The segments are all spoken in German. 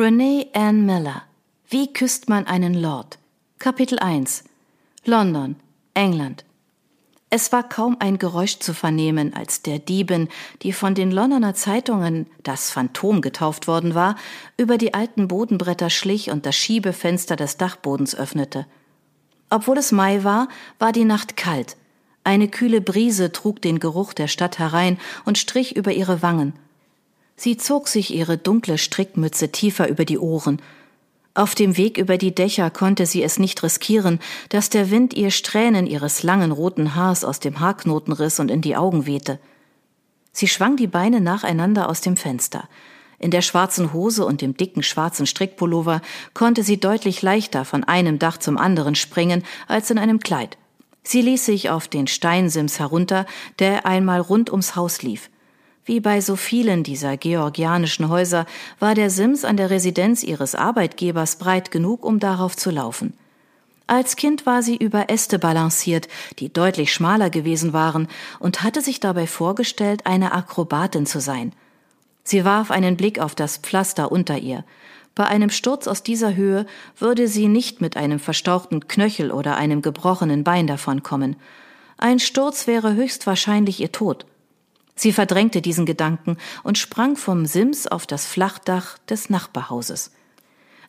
Renee Ann Miller. Wie küsst man einen Lord? Kapitel 1. London, England. Es war kaum ein Geräusch zu vernehmen, als der Diebin, die von den Londoner Zeitungen das Phantom getauft worden war, über die alten Bodenbretter schlich und das Schiebefenster des Dachbodens öffnete. Obwohl es Mai war, war die Nacht kalt. Eine kühle Brise trug den Geruch der Stadt herein und strich über ihre Wangen. Sie zog sich ihre dunkle Strickmütze tiefer über die Ohren. Auf dem Weg über die Dächer konnte sie es nicht riskieren, dass der Wind ihr Strähnen ihres langen roten Haars aus dem Haarknoten riss und in die Augen wehte. Sie schwang die Beine nacheinander aus dem Fenster. In der schwarzen Hose und dem dicken schwarzen Strickpullover konnte sie deutlich leichter von einem Dach zum anderen springen als in einem Kleid. Sie ließ sich auf den Steinsims herunter, der einmal rund ums Haus lief. Wie bei so vielen dieser georgianischen Häuser war der Sims an der Residenz ihres Arbeitgebers breit genug, um darauf zu laufen. Als Kind war sie über Äste balanciert, die deutlich schmaler gewesen waren, und hatte sich dabei vorgestellt, eine Akrobatin zu sein. Sie warf einen Blick auf das Pflaster unter ihr. Bei einem Sturz aus dieser Höhe würde sie nicht mit einem verstauchten Knöchel oder einem gebrochenen Bein davonkommen. Ein Sturz wäre höchstwahrscheinlich ihr Tod. Sie verdrängte diesen Gedanken und sprang vom Sims auf das Flachdach des Nachbarhauses.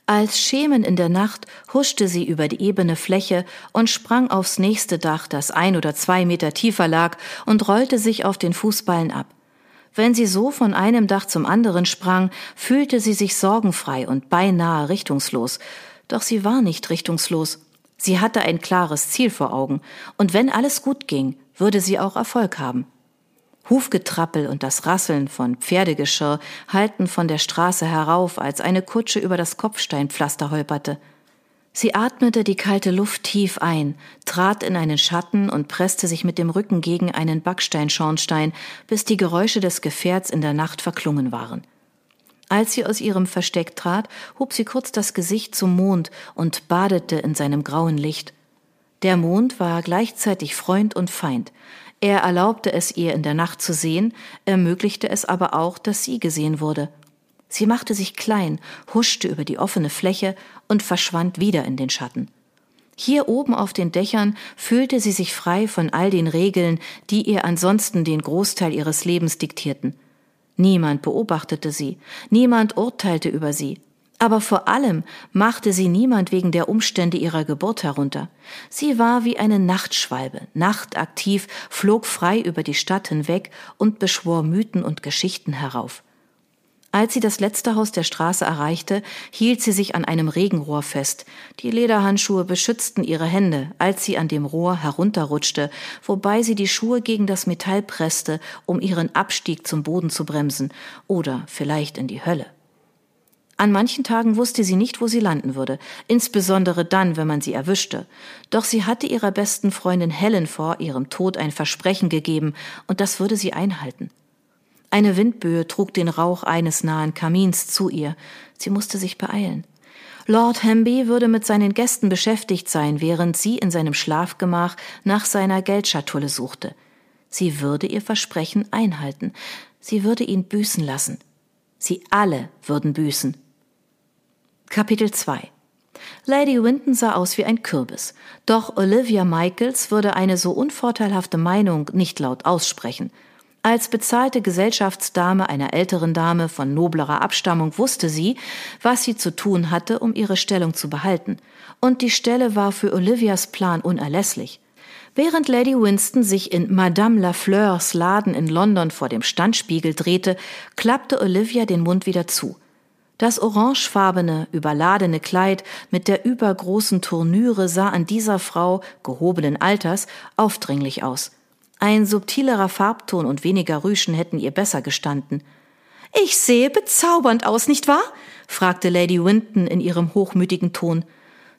Als Schemen in der Nacht huschte sie über die ebene Fläche und sprang aufs nächste Dach, das ein oder zwei Meter tiefer lag, und rollte sich auf den Fußballen ab. Wenn sie so von einem Dach zum anderen sprang, fühlte sie sich sorgenfrei und beinahe richtungslos. Doch sie war nicht richtungslos. Sie hatte ein klares Ziel vor Augen, und wenn alles gut ging, würde sie auch Erfolg haben. Hufgetrappel und das Rasseln von Pferdegeschirr hallten von der Straße herauf, als eine Kutsche über das Kopfsteinpflaster holperte. Sie atmete die kalte Luft tief ein, trat in einen Schatten und presste sich mit dem Rücken gegen einen Backsteinschornstein, bis die Geräusche des Gefährts in der Nacht verklungen waren. Als sie aus ihrem Versteck trat, hob sie kurz das Gesicht zum Mond und badete in seinem grauen Licht. Der Mond war gleichzeitig Freund und Feind. Er erlaubte es ihr in der Nacht zu sehen, ermöglichte es aber auch, dass sie gesehen wurde. Sie machte sich klein, huschte über die offene Fläche und verschwand wieder in den Schatten. Hier oben auf den Dächern fühlte sie sich frei von all den Regeln, die ihr ansonsten den Großteil ihres Lebens diktierten. Niemand beobachtete sie, niemand urteilte über sie, aber vor allem machte sie niemand wegen der Umstände ihrer Geburt herunter. Sie war wie eine Nachtschwalbe, nachtaktiv, flog frei über die Stadt hinweg und beschwor Mythen und Geschichten herauf. Als sie das letzte Haus der Straße erreichte, hielt sie sich an einem Regenrohr fest. Die Lederhandschuhe beschützten ihre Hände, als sie an dem Rohr herunterrutschte, wobei sie die Schuhe gegen das Metall presste, um ihren Abstieg zum Boden zu bremsen oder vielleicht in die Hölle. An manchen Tagen wusste sie nicht, wo sie landen würde, insbesondere dann, wenn man sie erwischte. Doch sie hatte ihrer besten Freundin Helen vor ihrem Tod ein Versprechen gegeben, und das würde sie einhalten. Eine Windböe trug den Rauch eines nahen Kamins zu ihr. Sie musste sich beeilen. Lord Hamby würde mit seinen Gästen beschäftigt sein, während sie in seinem Schlafgemach nach seiner Geldschatulle suchte. Sie würde ihr Versprechen einhalten. Sie würde ihn büßen lassen. Sie alle würden büßen. Kapitel 2 Lady Winton sah aus wie ein Kürbis, doch Olivia Michaels würde eine so unvorteilhafte Meinung nicht laut aussprechen. Als bezahlte Gesellschaftsdame einer älteren Dame von noblerer Abstammung wusste sie, was sie zu tun hatte, um ihre Stellung zu behalten. Und die Stelle war für Olivias Plan unerlässlich. Während Lady Winston sich in Madame Lafleurs Laden in London vor dem Standspiegel drehte, klappte Olivia den Mund wieder zu. Das orangefarbene, überladene Kleid mit der übergroßen Turnüre sah an dieser Frau, gehobenen Alters, aufdringlich aus. Ein subtilerer Farbton und weniger Rüschen hätten ihr besser gestanden. Ich sehe bezaubernd aus, nicht wahr? fragte Lady Winton in ihrem hochmütigen Ton.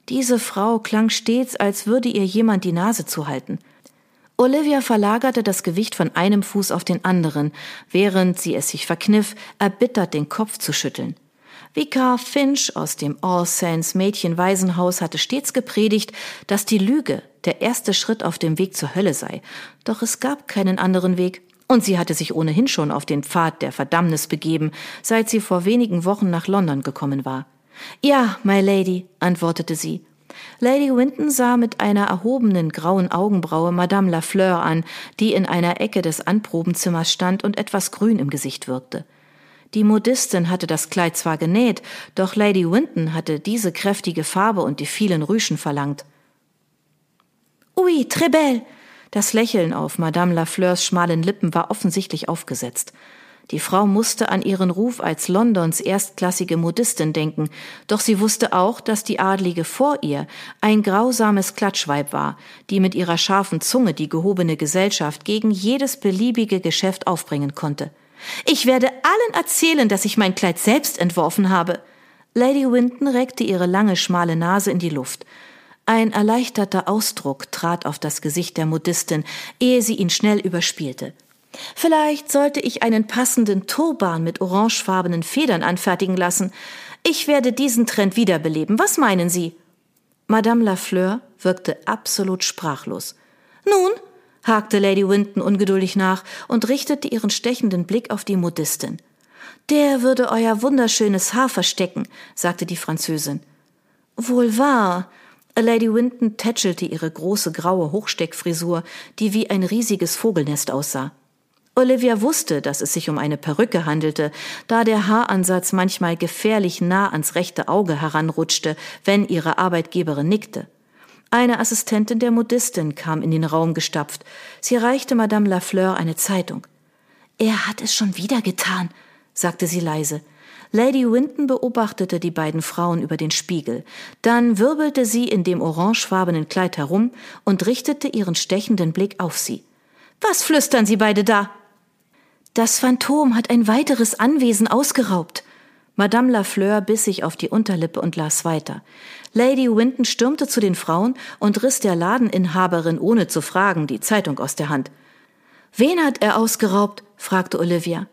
Diese Frau klang stets, als würde ihr jemand die Nase zuhalten. Olivia verlagerte das Gewicht von einem Fuß auf den anderen, während sie es sich verkniff, erbittert den Kopf zu schütteln. Vikar Finch aus dem All Saints Mädchenwaisenhaus hatte stets gepredigt, dass die Lüge der erste Schritt auf dem Weg zur Hölle sei. Doch es gab keinen anderen Weg. und sie hatte sich ohnehin schon auf den Pfad der Verdammnis begeben, seit sie vor wenigen Wochen nach London gekommen war. Ja, my Lady, antwortete sie. Lady Winton sah mit einer erhobenen grauen Augenbraue Madame Lafleur an, die in einer Ecke des Anprobenzimmers stand und etwas grün im Gesicht wirkte. Die Modistin hatte das Kleid zwar genäht, doch Lady Winton hatte diese kräftige Farbe und die vielen Rüschen verlangt. Oui, très belle. Das Lächeln auf Madame Lafleurs schmalen Lippen war offensichtlich aufgesetzt. Die Frau musste an ihren Ruf als Londons erstklassige Modistin denken, doch sie wusste auch, dass die Adlige vor ihr ein grausames Klatschweib war, die mit ihrer scharfen Zunge die gehobene Gesellschaft gegen jedes beliebige Geschäft aufbringen konnte. Ich werde allen erzählen, dass ich mein Kleid selbst entworfen habe. Lady Winton reckte ihre lange, schmale Nase in die Luft. Ein erleichterter Ausdruck trat auf das Gesicht der Modistin, ehe sie ihn schnell überspielte. Vielleicht sollte ich einen passenden Turban mit orangefarbenen Federn anfertigen lassen. Ich werde diesen Trend wiederbeleben. Was meinen Sie? Madame Lafleur wirkte absolut sprachlos. Nun, hakte Lady Winton ungeduldig nach und richtete ihren stechenden Blick auf die Modistin. Der würde euer wunderschönes Haar verstecken, sagte die Französin. Wohl wahr. Lady Winton tätschelte ihre große graue Hochsteckfrisur, die wie ein riesiges Vogelnest aussah. Olivia wusste, dass es sich um eine Perücke handelte, da der Haaransatz manchmal gefährlich nah ans rechte Auge heranrutschte, wenn ihre Arbeitgeberin nickte. Eine Assistentin der Modistin kam in den Raum gestapft. Sie reichte Madame Lafleur eine Zeitung. Er hat es schon wieder getan, sagte sie leise. Lady Winton beobachtete die beiden Frauen über den Spiegel. Dann wirbelte sie in dem orangefarbenen Kleid herum und richtete ihren stechenden Blick auf sie. Was flüstern Sie beide da? Das Phantom hat ein weiteres Anwesen ausgeraubt. Madame Lafleur biss sich auf die Unterlippe und las weiter. Lady Winton stürmte zu den Frauen und riss der Ladeninhaberin ohne zu fragen die Zeitung aus der Hand. Wen hat er ausgeraubt? fragte Olivia.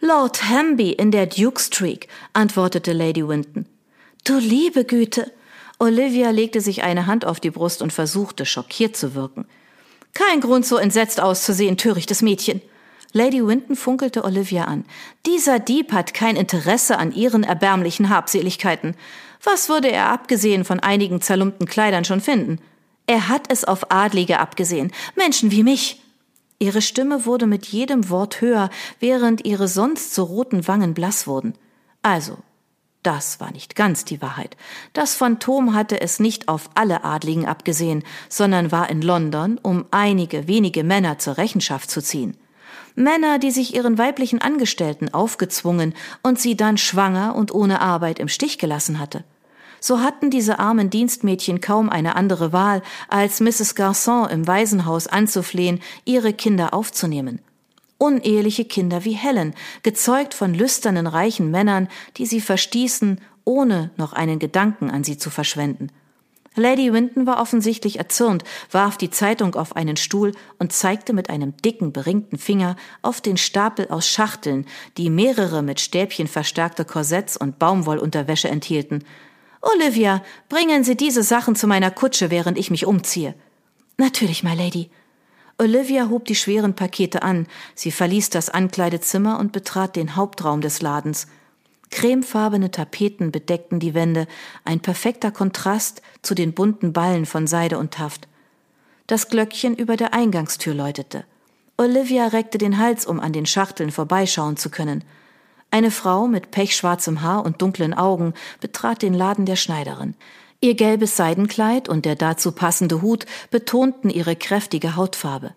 Lord Hamby in der Duke Street, antwortete Lady Winton. Du liebe Güte! Olivia legte sich eine Hand auf die Brust und versuchte, schockiert zu wirken. Kein Grund, so entsetzt auszusehen, törichtes Mädchen. Lady Winton funkelte Olivia an. Dieser Dieb hat kein Interesse an ihren erbärmlichen Habseligkeiten. Was würde er abgesehen von einigen zerlumpten Kleidern schon finden? Er hat es auf Adlige abgesehen, Menschen wie mich. Ihre Stimme wurde mit jedem Wort höher, während ihre sonst so roten Wangen blass wurden. Also, das war nicht ganz die Wahrheit. Das Phantom hatte es nicht auf alle Adligen abgesehen, sondern war in London, um einige wenige Männer zur Rechenschaft zu ziehen. Männer, die sich ihren weiblichen Angestellten aufgezwungen und sie dann schwanger und ohne Arbeit im Stich gelassen hatte. So hatten diese armen Dienstmädchen kaum eine andere Wahl, als Mrs. Garçon im Waisenhaus anzuflehen, ihre Kinder aufzunehmen. Uneheliche Kinder wie Helen, gezeugt von lüsternen reichen Männern, die sie verstießen, ohne noch einen Gedanken an sie zu verschwenden. Lady Winton war offensichtlich erzürnt, warf die Zeitung auf einen Stuhl und zeigte mit einem dicken, beringten Finger auf den Stapel aus Schachteln, die mehrere mit Stäbchen verstärkte Korsetts und Baumwollunterwäsche enthielten. Olivia, bringen Sie diese Sachen zu meiner Kutsche, während ich mich umziehe. Natürlich, my Lady. Olivia hob die schweren Pakete an, sie verließ das Ankleidezimmer und betrat den Hauptraum des Ladens. Cremefarbene Tapeten bedeckten die Wände, ein perfekter Kontrast zu den bunten Ballen von Seide und Taft. Das Glöckchen über der Eingangstür läutete. Olivia reckte den Hals, um an den Schachteln vorbeischauen zu können. Eine Frau mit pechschwarzem Haar und dunklen Augen betrat den Laden der Schneiderin. Ihr gelbes Seidenkleid und der dazu passende Hut betonten ihre kräftige Hautfarbe.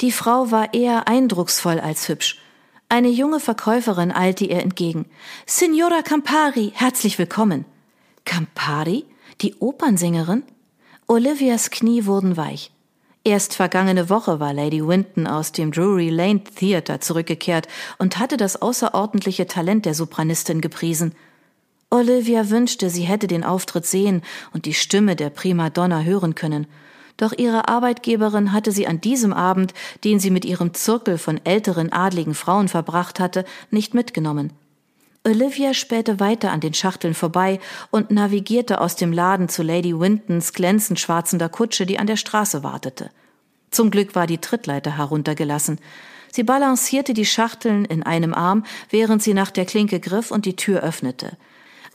Die Frau war eher eindrucksvoll als hübsch. Eine junge Verkäuferin eilte ihr entgegen. Signora Campari, herzlich willkommen. Campari? Die Opernsängerin? Olivias Knie wurden weich. Erst vergangene Woche war Lady Winton aus dem Drury Lane Theatre zurückgekehrt und hatte das außerordentliche Talent der Sopranistin gepriesen. Olivia wünschte, sie hätte den Auftritt sehen und die Stimme der Primadonna hören können doch ihre Arbeitgeberin hatte sie an diesem Abend, den sie mit ihrem Zirkel von älteren adligen Frauen verbracht hatte, nicht mitgenommen. Olivia spähte weiter an den Schachteln vorbei und navigierte aus dem Laden zu Lady Wintons glänzend schwarzender Kutsche, die an der Straße wartete. Zum Glück war die Trittleiter heruntergelassen. Sie balancierte die Schachteln in einem Arm, während sie nach der Klinke griff und die Tür öffnete.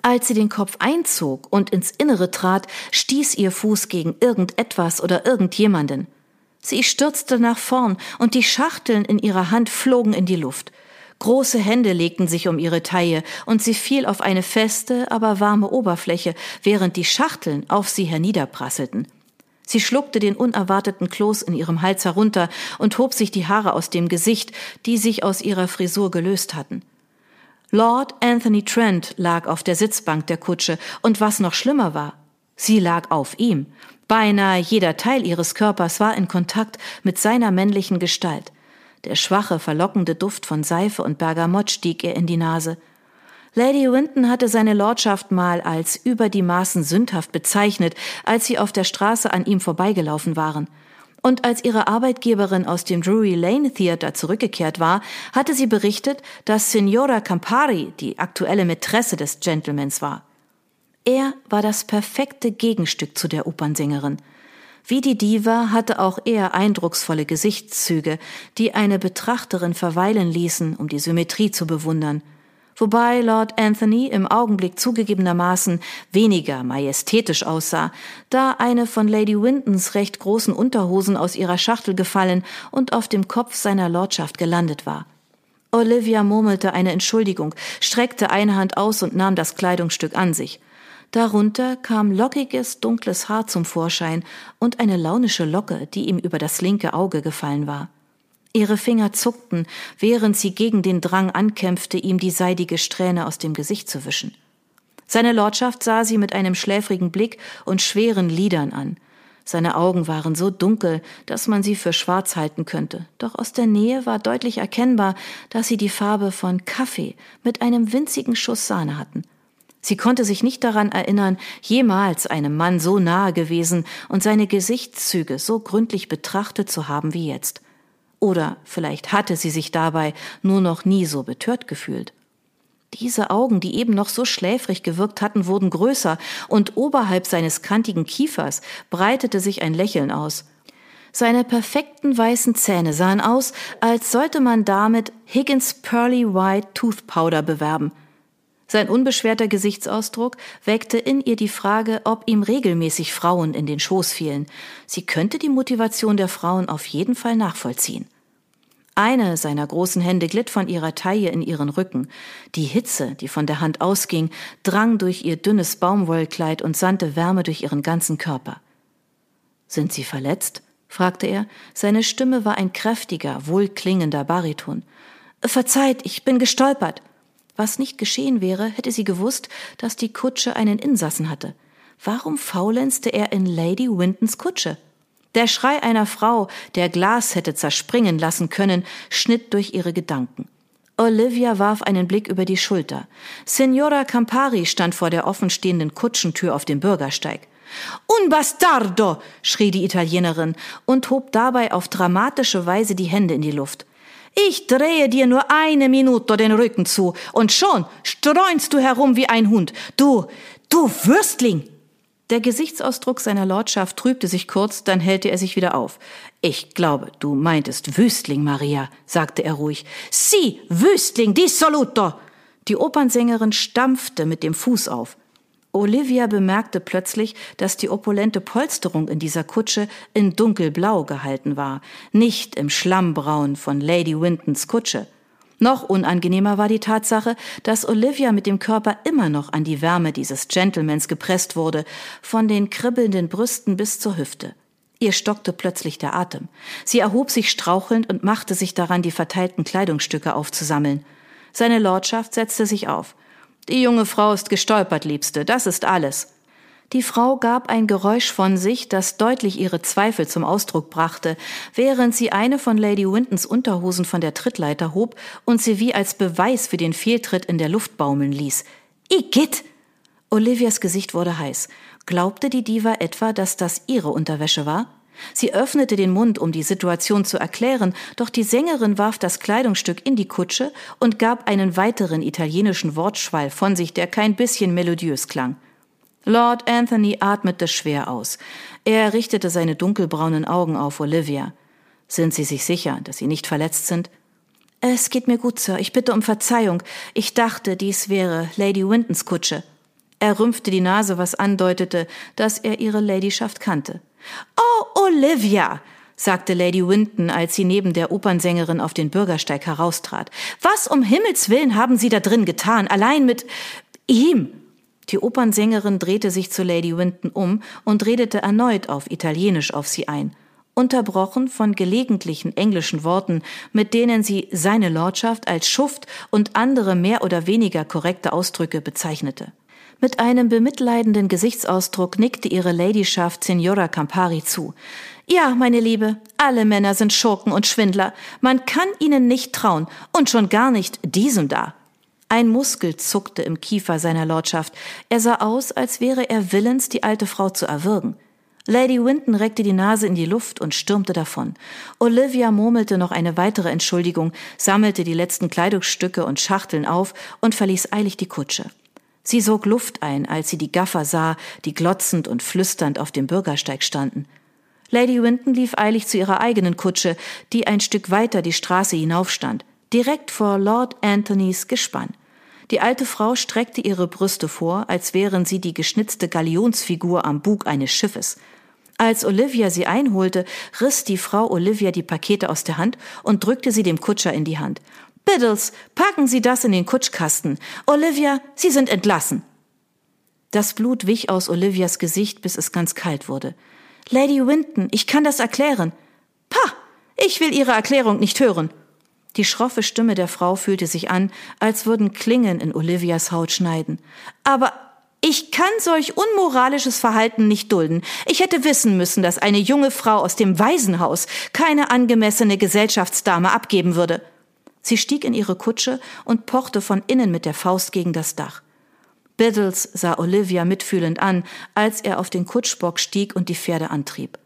Als sie den Kopf einzog und ins Innere trat, stieß ihr Fuß gegen irgendetwas oder irgendjemanden. Sie stürzte nach vorn und die Schachteln in ihrer Hand flogen in die Luft. Große Hände legten sich um ihre Taille und sie fiel auf eine feste, aber warme Oberfläche, während die Schachteln auf sie herniederprasselten. Sie schluckte den unerwarteten Kloß in ihrem Hals herunter und hob sich die Haare aus dem Gesicht, die sich aus ihrer Frisur gelöst hatten. Lord Anthony Trent lag auf der Sitzbank der Kutsche, und was noch schlimmer war, sie lag auf ihm. Beinahe jeder Teil ihres Körpers war in Kontakt mit seiner männlichen Gestalt. Der schwache, verlockende Duft von Seife und Bergamott stieg ihr in die Nase. Lady Winton hatte seine Lordschaft mal als über die Maßen sündhaft bezeichnet, als sie auf der Straße an ihm vorbeigelaufen waren. Und als ihre Arbeitgeberin aus dem Drury Lane Theater zurückgekehrt war, hatte sie berichtet, dass Signora Campari die aktuelle Mätresse des Gentlemans war. Er war das perfekte Gegenstück zu der Opernsängerin. Wie die Diva hatte auch er eindrucksvolle Gesichtszüge, die eine Betrachterin verweilen ließen, um die Symmetrie zu bewundern – wobei Lord Anthony im Augenblick zugegebenermaßen weniger majestätisch aussah, da eine von Lady Wintons recht großen Unterhosen aus ihrer Schachtel gefallen und auf dem Kopf seiner Lordschaft gelandet war. Olivia murmelte eine Entschuldigung, streckte eine Hand aus und nahm das Kleidungsstück an sich. Darunter kam lockiges, dunkles Haar zum Vorschein und eine launische Locke, die ihm über das linke Auge gefallen war. Ihre Finger zuckten, während sie gegen den Drang ankämpfte, ihm die seidige Strähne aus dem Gesicht zu wischen. Seine Lordschaft sah sie mit einem schläfrigen Blick und schweren Lidern an. Seine Augen waren so dunkel, dass man sie für schwarz halten könnte, doch aus der Nähe war deutlich erkennbar, dass sie die Farbe von Kaffee mit einem winzigen Schuss Sahne hatten. Sie konnte sich nicht daran erinnern, jemals einem Mann so nahe gewesen und seine Gesichtszüge so gründlich betrachtet zu haben wie jetzt. Oder vielleicht hatte sie sich dabei nur noch nie so betört gefühlt. Diese Augen, die eben noch so schläfrig gewirkt hatten, wurden größer, und oberhalb seines kantigen Kiefers breitete sich ein Lächeln aus. Seine perfekten weißen Zähne sahen aus, als sollte man damit Higgins Pearly White Tooth Powder bewerben – sein unbeschwerter Gesichtsausdruck weckte in ihr die Frage, ob ihm regelmäßig Frauen in den Schoß fielen. Sie könnte die Motivation der Frauen auf jeden Fall nachvollziehen. Eine seiner großen Hände glitt von ihrer Taille in ihren Rücken. Die Hitze, die von der Hand ausging, drang durch ihr dünnes Baumwollkleid und sandte Wärme durch ihren ganzen Körper. Sind Sie verletzt? fragte er. Seine Stimme war ein kräftiger, wohlklingender Bariton. Verzeiht, ich bin gestolpert. Was nicht geschehen wäre, hätte sie gewusst, dass die Kutsche einen Insassen hatte. Warum faulenzte er in Lady Wintons Kutsche? Der Schrei einer Frau, der Glas hätte zerspringen lassen können, schnitt durch ihre Gedanken. Olivia warf einen Blick über die Schulter. Signora Campari stand vor der offenstehenden Kutschentür auf dem Bürgersteig. Un bastardo! schrie die Italienerin und hob dabei auf dramatische Weise die Hände in die Luft. Ich drehe dir nur eine Minute den Rücken zu und schon streunst du herum wie ein Hund. Du, du Würstling! Der Gesichtsausdruck seiner Lordschaft trübte sich kurz, dann hellte er sich wieder auf. Ich glaube, du meintest Wüstling, Maria, sagte er ruhig. Sie, Wüstling, dissoluto! Die Opernsängerin stampfte mit dem Fuß auf. Olivia bemerkte plötzlich, dass die opulente Polsterung in dieser Kutsche in dunkelblau gehalten war, nicht im Schlammbraun von Lady Wintons Kutsche. Noch unangenehmer war die Tatsache, dass Olivia mit dem Körper immer noch an die Wärme dieses Gentlemans gepresst wurde, von den kribbelnden Brüsten bis zur Hüfte. Ihr stockte plötzlich der Atem. Sie erhob sich strauchelnd und machte sich daran, die verteilten Kleidungsstücke aufzusammeln. Seine Lordschaft setzte sich auf. Die junge Frau ist gestolpert, Liebste, das ist alles. Die Frau gab ein Geräusch von sich, das deutlich ihre Zweifel zum Ausdruck brachte, während sie eine von Lady Wintons Unterhosen von der Trittleiter hob und sie wie als Beweis für den Fehltritt in der Luft baumeln ließ. Igitt! Olivias Gesicht wurde heiß. Glaubte die Diva etwa, dass das ihre Unterwäsche war? Sie öffnete den Mund, um die Situation zu erklären, doch die Sängerin warf das Kleidungsstück in die Kutsche und gab einen weiteren italienischen Wortschwall von sich, der kein bisschen melodiös klang. Lord Anthony atmete schwer aus. Er richtete seine dunkelbraunen Augen auf Olivia. Sind Sie sich sicher, dass Sie nicht verletzt sind? Es geht mir gut, Sir. Ich bitte um Verzeihung. Ich dachte, dies wäre Lady Wintons Kutsche. Er rümpfte die Nase, was andeutete, dass er ihre Ladyschaft kannte. Oh, Olivia, sagte Lady Winton, als sie neben der Opernsängerin auf den Bürgersteig heraustrat. Was um Himmels willen haben Sie da drin getan, allein mit ihm? Die Opernsängerin drehte sich zu Lady Winton um und redete erneut auf Italienisch auf sie ein, unterbrochen von gelegentlichen englischen Worten, mit denen sie seine Lordschaft als Schuft und andere mehr oder weniger korrekte Ausdrücke bezeichnete. Mit einem bemitleidenden Gesichtsausdruck nickte ihre Ladyschaft Signora Campari zu. Ja, meine Liebe, alle Männer sind Schurken und Schwindler. Man kann ihnen nicht trauen und schon gar nicht diesem da. Ein Muskel zuckte im Kiefer seiner Lordschaft. Er sah aus, als wäre er willens, die alte Frau zu erwürgen. Lady Winton reckte die Nase in die Luft und stürmte davon. Olivia murmelte noch eine weitere Entschuldigung, sammelte die letzten Kleidungsstücke und Schachteln auf und verließ eilig die Kutsche. Sie sog Luft ein, als sie die Gaffer sah, die glotzend und flüsternd auf dem Bürgersteig standen. Lady Winton lief eilig zu ihrer eigenen Kutsche, die ein Stück weiter die Straße hinaufstand, direkt vor Lord Anthonys Gespann. Die alte Frau streckte ihre Brüste vor, als wären sie die geschnitzte Galionsfigur am Bug eines Schiffes. Als Olivia sie einholte, riss die Frau Olivia die Pakete aus der Hand und drückte sie dem Kutscher in die Hand. Biddles, packen Sie das in den Kutschkasten. Olivia, Sie sind entlassen. Das Blut wich aus Olivias Gesicht, bis es ganz kalt wurde. Lady Winton, ich kann das erklären. Pah, ich will Ihre Erklärung nicht hören. Die schroffe Stimme der Frau fühlte sich an, als würden Klingen in Olivias Haut schneiden. Aber ich kann solch unmoralisches Verhalten nicht dulden. Ich hätte wissen müssen, dass eine junge Frau aus dem Waisenhaus keine angemessene Gesellschaftsdame abgeben würde. Sie stieg in ihre Kutsche und pochte von innen mit der Faust gegen das Dach. Biddles sah Olivia mitfühlend an, als er auf den Kutschbock stieg und die Pferde antrieb.